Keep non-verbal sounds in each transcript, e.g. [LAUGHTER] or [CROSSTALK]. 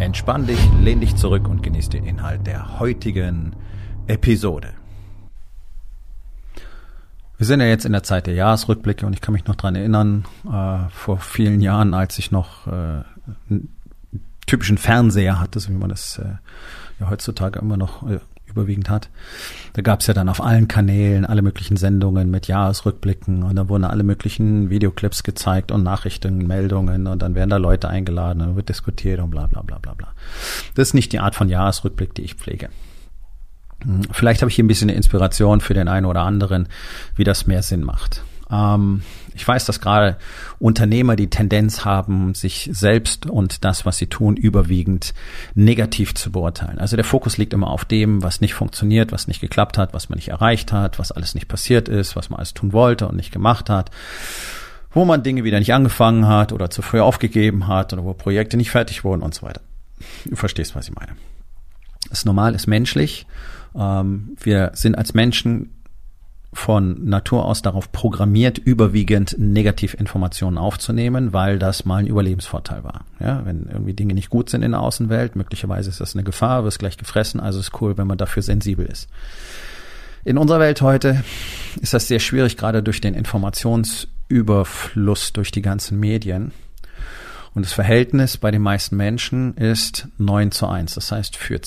Entspann dich, lehn dich zurück und genieß den Inhalt der heutigen Episode. Wir sind ja jetzt in der Zeit der Jahresrückblicke und ich kann mich noch dran erinnern, äh, vor vielen Jahren, als ich noch äh, einen typischen Fernseher hatte, so wie man das äh, ja heutzutage immer noch äh, überwiegend hat. Da gab es ja dann auf allen Kanälen alle möglichen Sendungen mit Jahresrückblicken und da wurden alle möglichen Videoclips gezeigt und Nachrichten, Meldungen und dann werden da Leute eingeladen und wird diskutiert und bla bla bla bla bla. Das ist nicht die Art von Jahresrückblick, die ich pflege. Hm, vielleicht habe ich hier ein bisschen Inspiration für den einen oder anderen, wie das mehr Sinn macht. Ähm, ich weiß, dass gerade Unternehmer die Tendenz haben, sich selbst und das, was sie tun, überwiegend negativ zu beurteilen. Also der Fokus liegt immer auf dem, was nicht funktioniert, was nicht geklappt hat, was man nicht erreicht hat, was alles nicht passiert ist, was man alles tun wollte und nicht gemacht hat wo man Dinge wieder nicht angefangen hat oder zu früh aufgegeben hat oder wo Projekte nicht fertig wurden und so weiter. Du verstehst, was ich meine. Das normal, ist menschlich. Ähm, wir sind als Menschen von Natur aus darauf programmiert, überwiegend Negativinformationen aufzunehmen, weil das mal ein Überlebensvorteil war. Ja, wenn irgendwie Dinge nicht gut sind in der Außenwelt, möglicherweise ist das eine Gefahr, wirst gleich gefressen, also ist cool, wenn man dafür sensibel ist. In unserer Welt heute ist das sehr schwierig, gerade durch den Informationsüberfluss durch die ganzen Medien. Und das Verhältnis bei den meisten Menschen ist 9 zu 1. Das heißt, für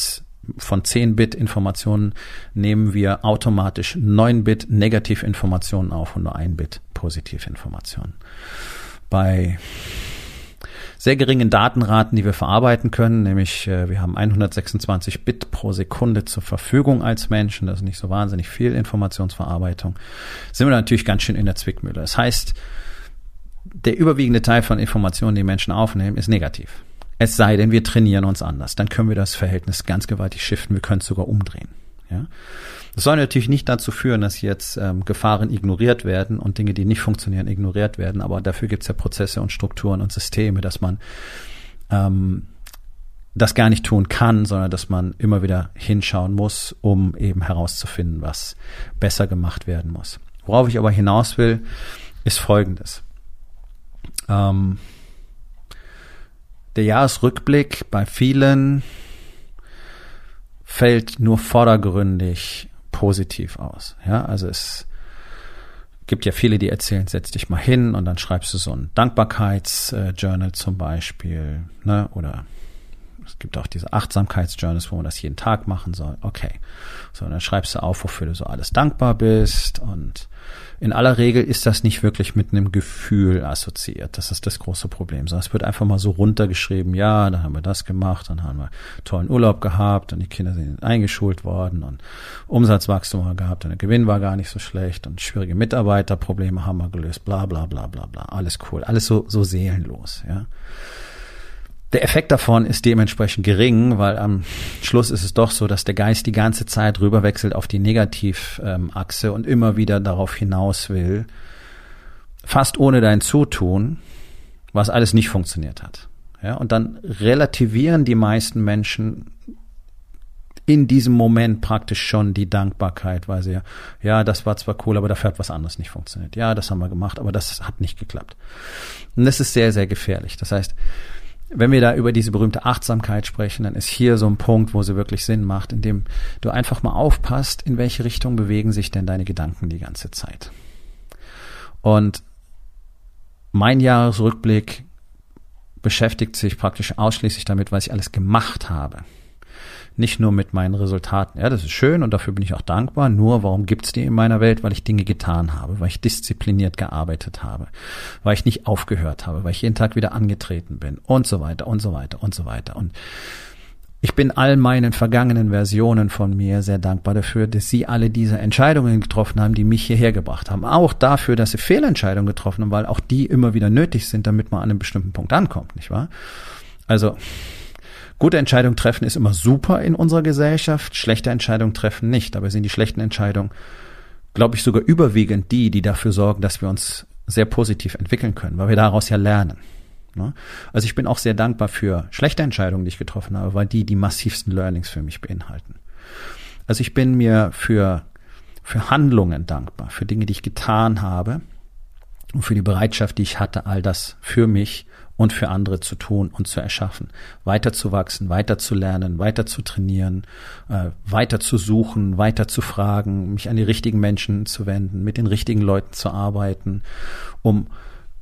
von 10 Bit Informationen nehmen wir automatisch 9 Bit Negativinformationen auf und nur 1 Bit Positivinformationen. Bei sehr geringen Datenraten, die wir verarbeiten können, nämlich äh, wir haben 126 Bit pro Sekunde zur Verfügung als Menschen, das ist nicht so wahnsinnig viel Informationsverarbeitung, sind wir natürlich ganz schön in der Zwickmühle. Das heißt, der überwiegende Teil von Informationen, die Menschen aufnehmen, ist negativ. Es sei denn, wir trainieren uns anders. Dann können wir das Verhältnis ganz gewaltig shiften. Wir können es sogar umdrehen. Ja? Das soll natürlich nicht dazu führen, dass jetzt ähm, Gefahren ignoriert werden und Dinge, die nicht funktionieren, ignoriert werden. Aber dafür gibt es ja Prozesse und Strukturen und Systeme, dass man ähm, das gar nicht tun kann, sondern dass man immer wieder hinschauen muss, um eben herauszufinden, was besser gemacht werden muss. Worauf ich aber hinaus will, ist Folgendes. Ähm, der Jahresrückblick bei vielen fällt nur vordergründig positiv aus. Ja, also es gibt ja viele, die erzählen, setz dich mal hin und dann schreibst du so ein Dankbarkeitsjournal zum Beispiel, ne, oder es gibt auch diese Achtsamkeitsjournals, wo man das jeden Tag machen soll. Okay. So, dann schreibst du auf, wofür du so alles dankbar bist und in aller Regel ist das nicht wirklich mit einem Gefühl assoziiert. Das ist das große Problem. Sondern es wird einfach mal so runtergeschrieben, ja, dann haben wir das gemacht, dann haben wir tollen Urlaub gehabt und die Kinder sind eingeschult worden und Umsatzwachstum haben gehabt und der Gewinn war gar nicht so schlecht und schwierige Mitarbeiterprobleme haben wir gelöst, bla bla bla bla bla. Alles cool. Alles so, so seelenlos, ja. Der Effekt davon ist dementsprechend gering, weil am Schluss ist es doch so, dass der Geist die ganze Zeit rüberwechselt auf die Negativachse und immer wieder darauf hinaus will, fast ohne dein Zutun, was alles nicht funktioniert hat. Ja, und dann relativieren die meisten Menschen in diesem Moment praktisch schon die Dankbarkeit, weil sie ja, ja, das war zwar cool, aber dafür hat was anderes nicht funktioniert. Ja, das haben wir gemacht, aber das hat nicht geklappt. Und das ist sehr, sehr gefährlich. Das heißt, wenn wir da über diese berühmte Achtsamkeit sprechen, dann ist hier so ein Punkt, wo sie wirklich Sinn macht, in dem du einfach mal aufpasst, in welche Richtung bewegen sich denn deine Gedanken die ganze Zeit. Und mein Jahresrückblick beschäftigt sich praktisch ausschließlich damit, was ich alles gemacht habe nicht nur mit meinen Resultaten. Ja, das ist schön und dafür bin ich auch dankbar. Nur, warum gibt's die in meiner Welt? Weil ich Dinge getan habe, weil ich diszipliniert gearbeitet habe, weil ich nicht aufgehört habe, weil ich jeden Tag wieder angetreten bin und so weiter und so weiter und so weiter. Und ich bin all meinen vergangenen Versionen von mir sehr dankbar dafür, dass sie alle diese Entscheidungen getroffen haben, die mich hierher gebracht haben. Auch dafür, dass sie Fehlentscheidungen getroffen haben, weil auch die immer wieder nötig sind, damit man an einem bestimmten Punkt ankommt, nicht wahr? Also gute Entscheidungen treffen ist immer super in unserer Gesellschaft, schlechte Entscheidungen treffen nicht. Aber sind die schlechten Entscheidungen, glaube ich, sogar überwiegend die, die dafür sorgen, dass wir uns sehr positiv entwickeln können, weil wir daraus ja lernen. Ne? Also ich bin auch sehr dankbar für schlechte Entscheidungen, die ich getroffen habe, weil die die massivsten Learnings für mich beinhalten. Also ich bin mir für, für Handlungen dankbar, für Dinge, die ich getan habe und für die Bereitschaft, die ich hatte, all das für mich und für andere zu tun und zu erschaffen, weiter zu wachsen, weiter zu lernen, weiter zu trainieren, äh, weiter zu suchen, weiter zu fragen, mich an die richtigen Menschen zu wenden, mit den richtigen Leuten zu arbeiten, um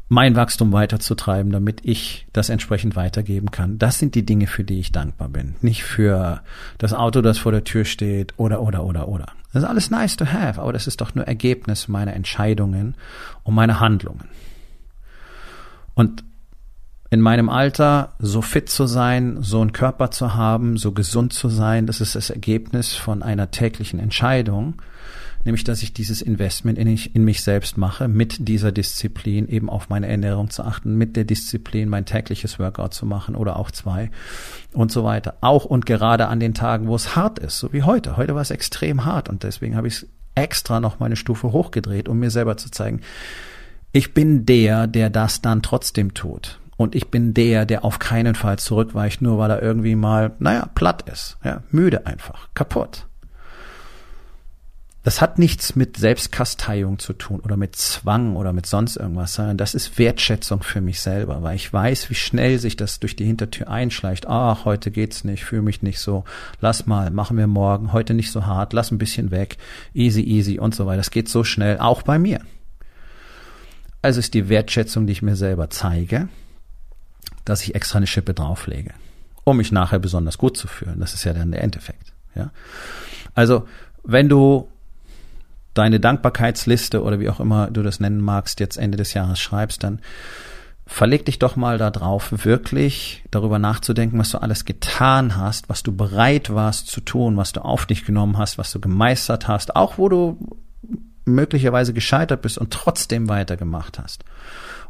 mein Wachstum weiterzutreiben, damit ich das entsprechend weitergeben kann. Das sind die Dinge, für die ich dankbar bin. Nicht für das Auto, das vor der Tür steht oder, oder, oder, oder. Das ist alles nice to have, aber das ist doch nur Ergebnis meiner Entscheidungen und meiner Handlungen. Und in meinem Alter so fit zu sein, so einen Körper zu haben, so gesund zu sein, das ist das Ergebnis von einer täglichen Entscheidung, nämlich dass ich dieses Investment in, ich, in mich selbst mache, mit dieser Disziplin eben auf meine Ernährung zu achten, mit der Disziplin mein tägliches Workout zu machen oder auch zwei und so weiter. Auch und gerade an den Tagen, wo es hart ist, so wie heute. Heute war es extrem hart und deswegen habe ich es extra noch meine Stufe hochgedreht, um mir selber zu zeigen, ich bin der, der das dann trotzdem tut. Und ich bin der, der auf keinen Fall zurückweicht, nur weil er irgendwie mal, naja, platt ist, ja, müde einfach, kaputt. Das hat nichts mit Selbstkasteiung zu tun oder mit Zwang oder mit sonst irgendwas, sondern das ist Wertschätzung für mich selber, weil ich weiß, wie schnell sich das durch die Hintertür einschleicht. Ach, heute geht's nicht, fühle mich nicht so. Lass mal, machen wir morgen, heute nicht so hart, lass ein bisschen weg, easy, easy und so weiter. Das geht so schnell, auch bei mir. Also ist die Wertschätzung, die ich mir selber zeige, dass ich extra eine Schippe drauflege, um mich nachher besonders gut zu fühlen. Das ist ja dann der Endeffekt. Ja? Also, wenn du deine Dankbarkeitsliste oder wie auch immer du das nennen magst, jetzt Ende des Jahres schreibst, dann verleg dich doch mal da drauf, wirklich darüber nachzudenken, was du alles getan hast, was du bereit warst zu tun, was du auf dich genommen hast, was du gemeistert hast, auch wo du möglicherweise gescheitert bist und trotzdem weitergemacht hast.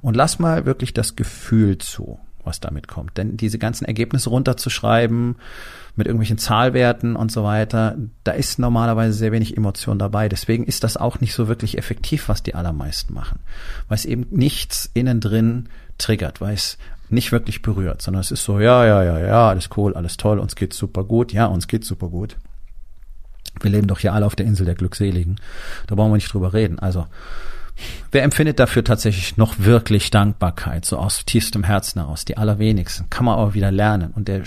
Und lass mal wirklich das Gefühl zu was damit kommt. Denn diese ganzen Ergebnisse runterzuschreiben mit irgendwelchen Zahlwerten und so weiter, da ist normalerweise sehr wenig Emotion dabei. Deswegen ist das auch nicht so wirklich effektiv, was die allermeisten machen. Weil es eben nichts innen drin triggert, weil es nicht wirklich berührt, sondern es ist so, ja, ja, ja, ja, alles cool, alles toll, uns geht's super gut, ja, uns geht's super gut. Wir leben doch hier alle auf der Insel der Glückseligen. Da brauchen wir nicht drüber reden. Also, Wer empfindet dafür tatsächlich noch wirklich Dankbarkeit, so aus tiefstem Herzen heraus? Die allerwenigsten. Kann man aber wieder lernen. Und der,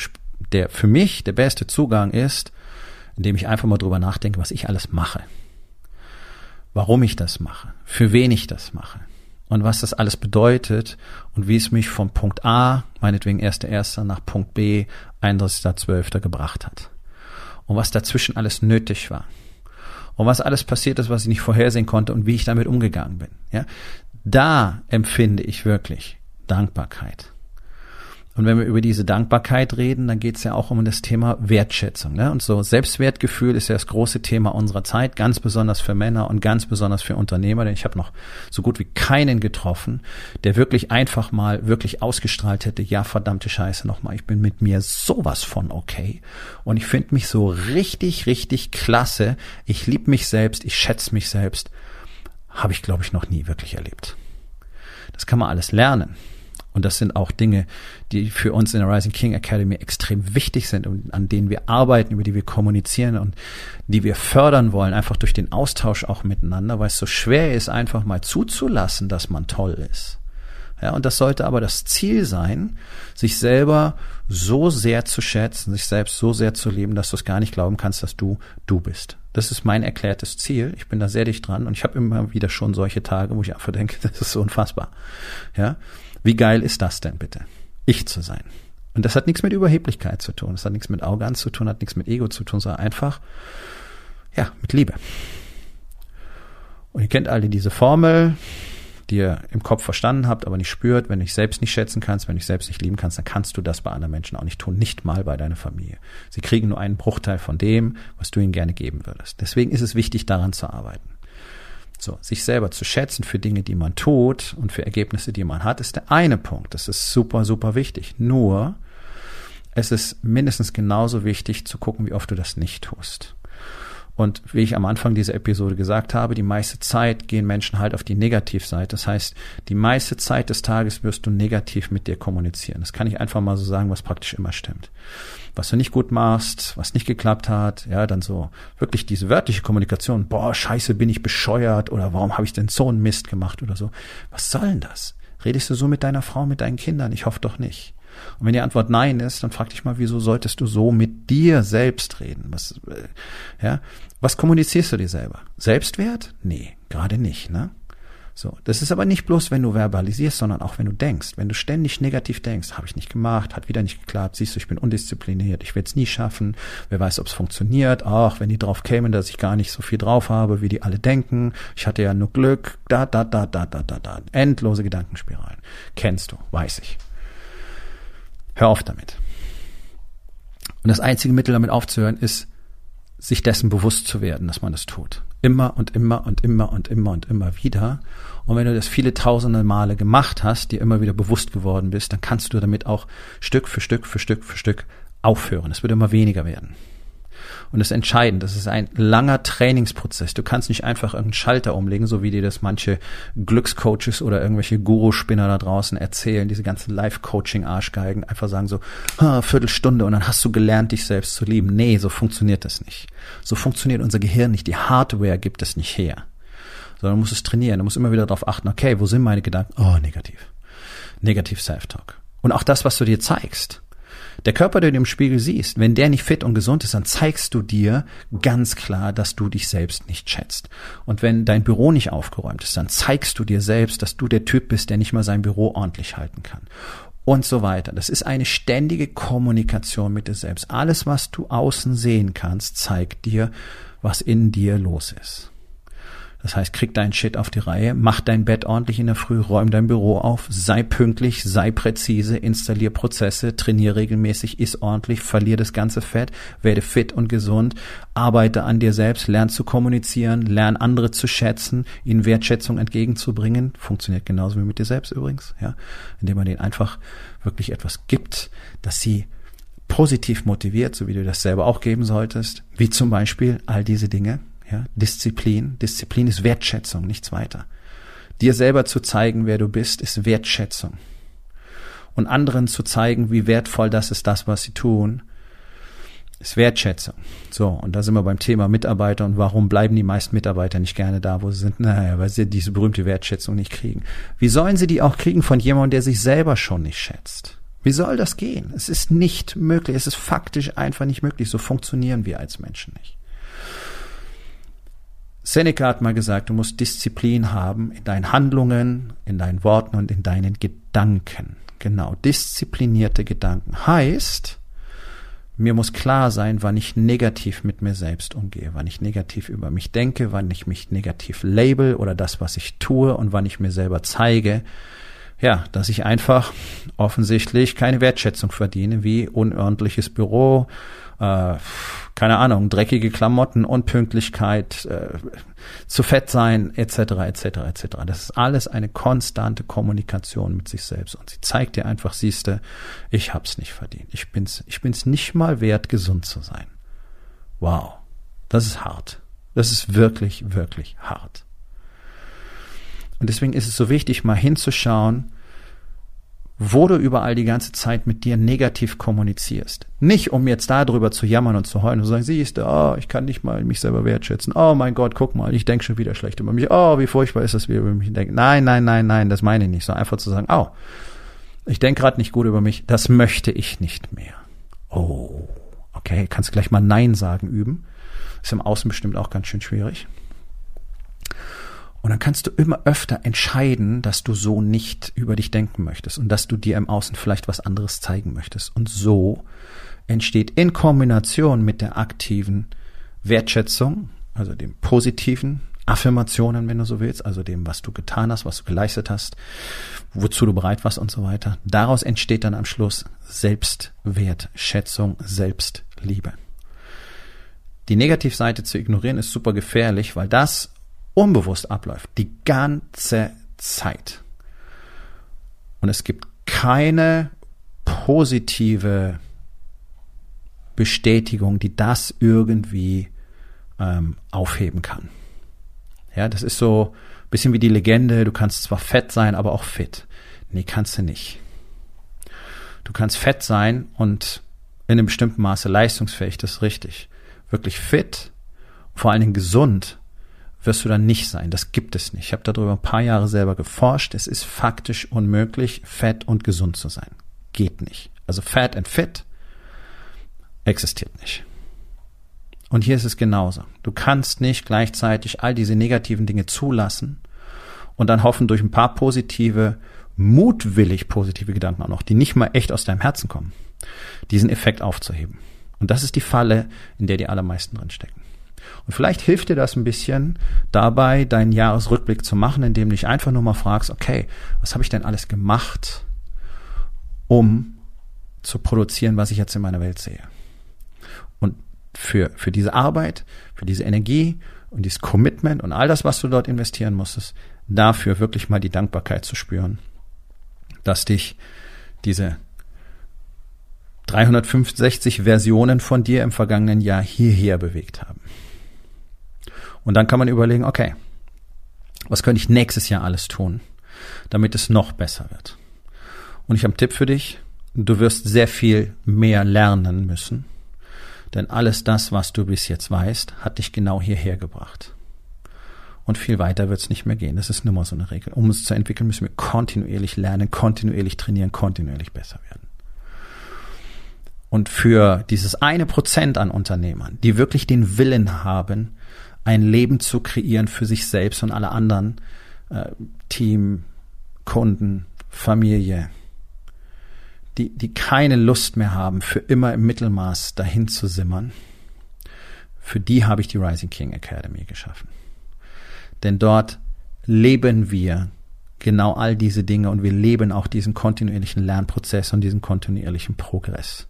der für mich der beste Zugang ist, indem ich einfach mal drüber nachdenke, was ich alles mache. Warum ich das mache. Für wen ich das mache. Und was das alles bedeutet und wie es mich von Punkt A, meinetwegen 1.1. nach Punkt B, 31.12. gebracht hat. Und was dazwischen alles nötig war und was alles passiert ist, was ich nicht vorhersehen konnte und wie ich damit umgegangen bin. Ja, da empfinde ich wirklich Dankbarkeit. Und wenn wir über diese Dankbarkeit reden, dann geht es ja auch um das Thema Wertschätzung. Ne? Und so Selbstwertgefühl ist ja das große Thema unserer Zeit, ganz besonders für Männer und ganz besonders für Unternehmer. Denn ich habe noch so gut wie keinen getroffen, der wirklich einfach mal wirklich ausgestrahlt hätte, ja verdammte Scheiße nochmal, ich bin mit mir sowas von okay. Und ich finde mich so richtig, richtig klasse. Ich liebe mich selbst, ich schätze mich selbst. Habe ich, glaube ich, noch nie wirklich erlebt. Das kann man alles lernen. Und das sind auch Dinge, die für uns in der Rising King Academy extrem wichtig sind und an denen wir arbeiten, über die wir kommunizieren und die wir fördern wollen, einfach durch den Austausch auch miteinander, weil es so schwer ist, einfach mal zuzulassen, dass man toll ist. Ja, und das sollte aber das Ziel sein, sich selber so sehr zu schätzen, sich selbst so sehr zu lieben, dass du es gar nicht glauben kannst, dass du du bist. Das ist mein erklärtes Ziel. Ich bin da sehr dicht dran und ich habe immer wieder schon solche Tage, wo ich einfach denke, [LAUGHS] das ist so unfassbar. Ja, wie geil ist das denn bitte? Ich zu sein. Und das hat nichts mit Überheblichkeit zu tun, das hat nichts mit Arroganz zu tun, hat nichts mit Ego zu tun, sondern einfach, ja, mit Liebe. Und ihr kennt alle diese Formel, die ihr im Kopf verstanden habt, aber nicht spürt. Wenn du dich selbst nicht schätzen kannst, wenn du dich selbst nicht lieben kannst, dann kannst du das bei anderen Menschen auch nicht tun, nicht mal bei deiner Familie. Sie kriegen nur einen Bruchteil von dem, was du ihnen gerne geben würdest. Deswegen ist es wichtig, daran zu arbeiten. So, sich selber zu schätzen für Dinge, die man tut und für Ergebnisse, die man hat, ist der eine Punkt. Das ist super, super wichtig. Nur es ist mindestens genauso wichtig zu gucken, wie oft du das nicht tust. Und wie ich am Anfang dieser Episode gesagt habe, die meiste Zeit gehen Menschen halt auf die Negativseite. Das heißt, die meiste Zeit des Tages wirst du negativ mit dir kommunizieren. Das kann ich einfach mal so sagen, was praktisch immer stimmt. Was du nicht gut machst, was nicht geklappt hat, ja, dann so wirklich diese wörtliche Kommunikation, boah, scheiße, bin ich bescheuert oder warum habe ich denn so einen Mist gemacht oder so. Was soll denn das? Redest du so mit deiner Frau, mit deinen Kindern? Ich hoffe doch nicht. Und wenn die Antwort nein ist, dann frag dich mal, wieso solltest du so mit dir selbst reden? Was, äh, ja, was kommunizierst du dir selber? Selbstwert? Nee, gerade nicht, ne? So, das ist aber nicht bloß, wenn du verbalisierst, sondern auch wenn du denkst. Wenn du ständig negativ denkst, habe ich nicht gemacht, hat wieder nicht geklappt, siehst du, ich bin undiszipliniert, ich werde es nie schaffen, wer weiß, ob es funktioniert, ach, wenn die drauf kämen, dass ich gar nicht so viel drauf habe, wie die alle denken, ich hatte ja nur Glück, da, da, da, da, da, da, da, endlose Gedankenspiralen. Kennst du, weiß ich. Hör auf damit. Und das einzige Mittel, damit aufzuhören, ist, sich dessen bewusst zu werden, dass man das tut. Immer und immer und immer und immer und immer wieder. Und wenn du das viele tausende Male gemacht hast, dir immer wieder bewusst geworden bist, dann kannst du damit auch Stück für Stück für Stück für Stück aufhören. Es wird immer weniger werden. Und das ist entscheidend. Das ist ein langer Trainingsprozess. Du kannst nicht einfach irgendeinen Schalter umlegen, so wie dir das manche Glückscoaches oder irgendwelche Guru-Spinner da draußen erzählen, diese ganzen Live-Coaching-Arschgeigen, einfach sagen so, ha, Viertelstunde und dann hast du gelernt, dich selbst zu lieben. Nee, so funktioniert das nicht. So funktioniert unser Gehirn nicht. Die Hardware gibt es nicht her. Sondern du musst es trainieren. Du musst immer wieder darauf achten, okay, wo sind meine Gedanken? Oh, negativ. Negativ Self-Talk. Und auch das, was du dir zeigst. Der Körper, den du im Spiegel siehst, wenn der nicht fit und gesund ist, dann zeigst du dir ganz klar, dass du dich selbst nicht schätzt. Und wenn dein Büro nicht aufgeräumt ist, dann zeigst du dir selbst, dass du der Typ bist, der nicht mal sein Büro ordentlich halten kann. Und so weiter. Das ist eine ständige Kommunikation mit dir selbst. Alles, was du außen sehen kannst, zeigt dir, was in dir los ist. Das heißt, krieg deinen Shit auf die Reihe, mach dein Bett ordentlich in der Früh, räum dein Büro auf, sei pünktlich, sei präzise, installier Prozesse, trainier regelmäßig, iss ordentlich, verlier das ganze Fett, werde fit und gesund, arbeite an dir selbst, lern zu kommunizieren, lern andere zu schätzen, ihnen Wertschätzung entgegenzubringen. Funktioniert genauso wie mit dir selbst übrigens, ja, indem man denen einfach wirklich etwas gibt, dass sie positiv motiviert, so wie du das selber auch geben solltest, wie zum Beispiel all diese Dinge, ja, Disziplin. Disziplin ist Wertschätzung, nichts weiter. Dir selber zu zeigen, wer du bist, ist Wertschätzung. Und anderen zu zeigen, wie wertvoll das ist, das, was sie tun, ist Wertschätzung. So, und da sind wir beim Thema Mitarbeiter und warum bleiben die meisten Mitarbeiter nicht gerne da, wo sie sind? Naja, weil sie diese berühmte Wertschätzung nicht kriegen. Wie sollen sie die auch kriegen von jemandem, der sich selber schon nicht schätzt? Wie soll das gehen? Es ist nicht möglich. Es ist faktisch einfach nicht möglich. So funktionieren wir als Menschen nicht. Seneca hat mal gesagt, du musst Disziplin haben in deinen Handlungen, in deinen Worten und in deinen Gedanken. Genau, disziplinierte Gedanken heißt, mir muss klar sein, wann ich negativ mit mir selbst umgehe, wann ich negativ über mich denke, wann ich mich negativ label oder das, was ich tue und wann ich mir selber zeige, ja, dass ich einfach offensichtlich keine Wertschätzung verdiene, wie unordentliches Büro, äh, keine Ahnung, dreckige Klamotten, Unpünktlichkeit, äh, zu fett sein, etc., etc., etc. Das ist alles eine konstante Kommunikation mit sich selbst. Und sie zeigt dir einfach, siehste, ich hab's nicht verdient. Ich bin's, ich bin's nicht mal wert, gesund zu sein. Wow. Das ist hart. Das ist wirklich, wirklich hart. Und deswegen ist es so wichtig, mal hinzuschauen, wo du überall die ganze Zeit mit dir negativ kommunizierst. Nicht, um jetzt darüber zu jammern und zu heulen und zu sagen, siehst du, oh, ich kann nicht mal mich selber wertschätzen. Oh mein Gott, guck mal, ich denke schon wieder schlecht über mich. Oh, wie furchtbar ist das, wie über mich denken. Nein, nein, nein, nein, das meine ich nicht. So einfach zu sagen, oh, ich denke gerade nicht gut über mich, das möchte ich nicht mehr. Oh, okay, kannst gleich mal Nein sagen üben. Ist im Außen bestimmt auch ganz schön schwierig. Und dann kannst du immer öfter entscheiden, dass du so nicht über dich denken möchtest und dass du dir im Außen vielleicht was anderes zeigen möchtest. Und so entsteht in Kombination mit der aktiven Wertschätzung, also dem positiven Affirmationen, wenn du so willst, also dem, was du getan hast, was du geleistet hast, wozu du bereit warst und so weiter. Daraus entsteht dann am Schluss Selbstwertschätzung, Selbstliebe. Die Negativseite zu ignorieren ist super gefährlich, weil das unbewusst abläuft, die ganze Zeit. Und es gibt keine positive Bestätigung, die das irgendwie ähm, aufheben kann. Ja, das ist so ein bisschen wie die Legende, du kannst zwar fett sein, aber auch fit. Nee, kannst du nicht. Du kannst fett sein und in einem bestimmten Maße leistungsfähig, das ist richtig. Wirklich fit, vor allen Dingen gesund, wirst du dann nicht sein. Das gibt es nicht. Ich habe darüber ein paar Jahre selber geforscht. Es ist faktisch unmöglich, fett und gesund zu sein. Geht nicht. Also fat and fit existiert nicht. Und hier ist es genauso. Du kannst nicht gleichzeitig all diese negativen Dinge zulassen und dann hoffen, durch ein paar positive, mutwillig positive Gedanken auch noch, die nicht mal echt aus deinem Herzen kommen, diesen Effekt aufzuheben. Und das ist die Falle, in der die allermeisten drinstecken. Und vielleicht hilft dir das ein bisschen dabei, deinen Jahresrückblick zu machen, indem du dich einfach nur mal fragst, okay, was habe ich denn alles gemacht, um zu produzieren, was ich jetzt in meiner Welt sehe? Und für, für diese Arbeit, für diese Energie und dieses Commitment und all das, was du dort investieren musstest, dafür wirklich mal die Dankbarkeit zu spüren, dass dich diese 365 Versionen von dir im vergangenen Jahr hierher bewegt haben. Und dann kann man überlegen, okay, was könnte ich nächstes Jahr alles tun, damit es noch besser wird? Und ich habe einen Tipp für dich. Du wirst sehr viel mehr lernen müssen, denn alles das, was du bis jetzt weißt, hat dich genau hierher gebracht. Und viel weiter wird es nicht mehr gehen. Das ist nur mal so eine Regel. Um es zu entwickeln, müssen wir kontinuierlich lernen, kontinuierlich trainieren, kontinuierlich besser werden. Und für dieses eine Prozent an Unternehmern, die wirklich den Willen haben, ein Leben zu kreieren für sich selbst und alle anderen, äh, Team, Kunden, Familie, die, die keine Lust mehr haben, für immer im Mittelmaß dahin zu simmern, für die habe ich die Rising King Academy geschaffen. Denn dort leben wir genau all diese Dinge und wir leben auch diesen kontinuierlichen Lernprozess und diesen kontinuierlichen Progress.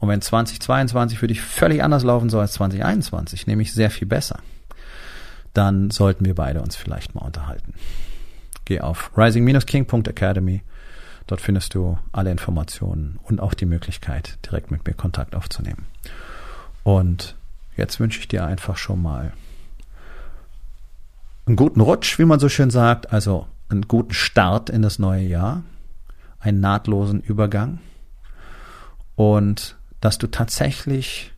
Und wenn 2022 für dich völlig anders laufen soll als 2021, nämlich sehr viel besser, dann sollten wir beide uns vielleicht mal unterhalten. Geh auf rising-king.academy. Dort findest du alle Informationen und auch die Möglichkeit, direkt mit mir Kontakt aufzunehmen. Und jetzt wünsche ich dir einfach schon mal einen guten Rutsch, wie man so schön sagt, also einen guten Start in das neue Jahr, einen nahtlosen Übergang und dass du tatsächlich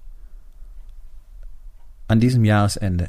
an diesem Jahresende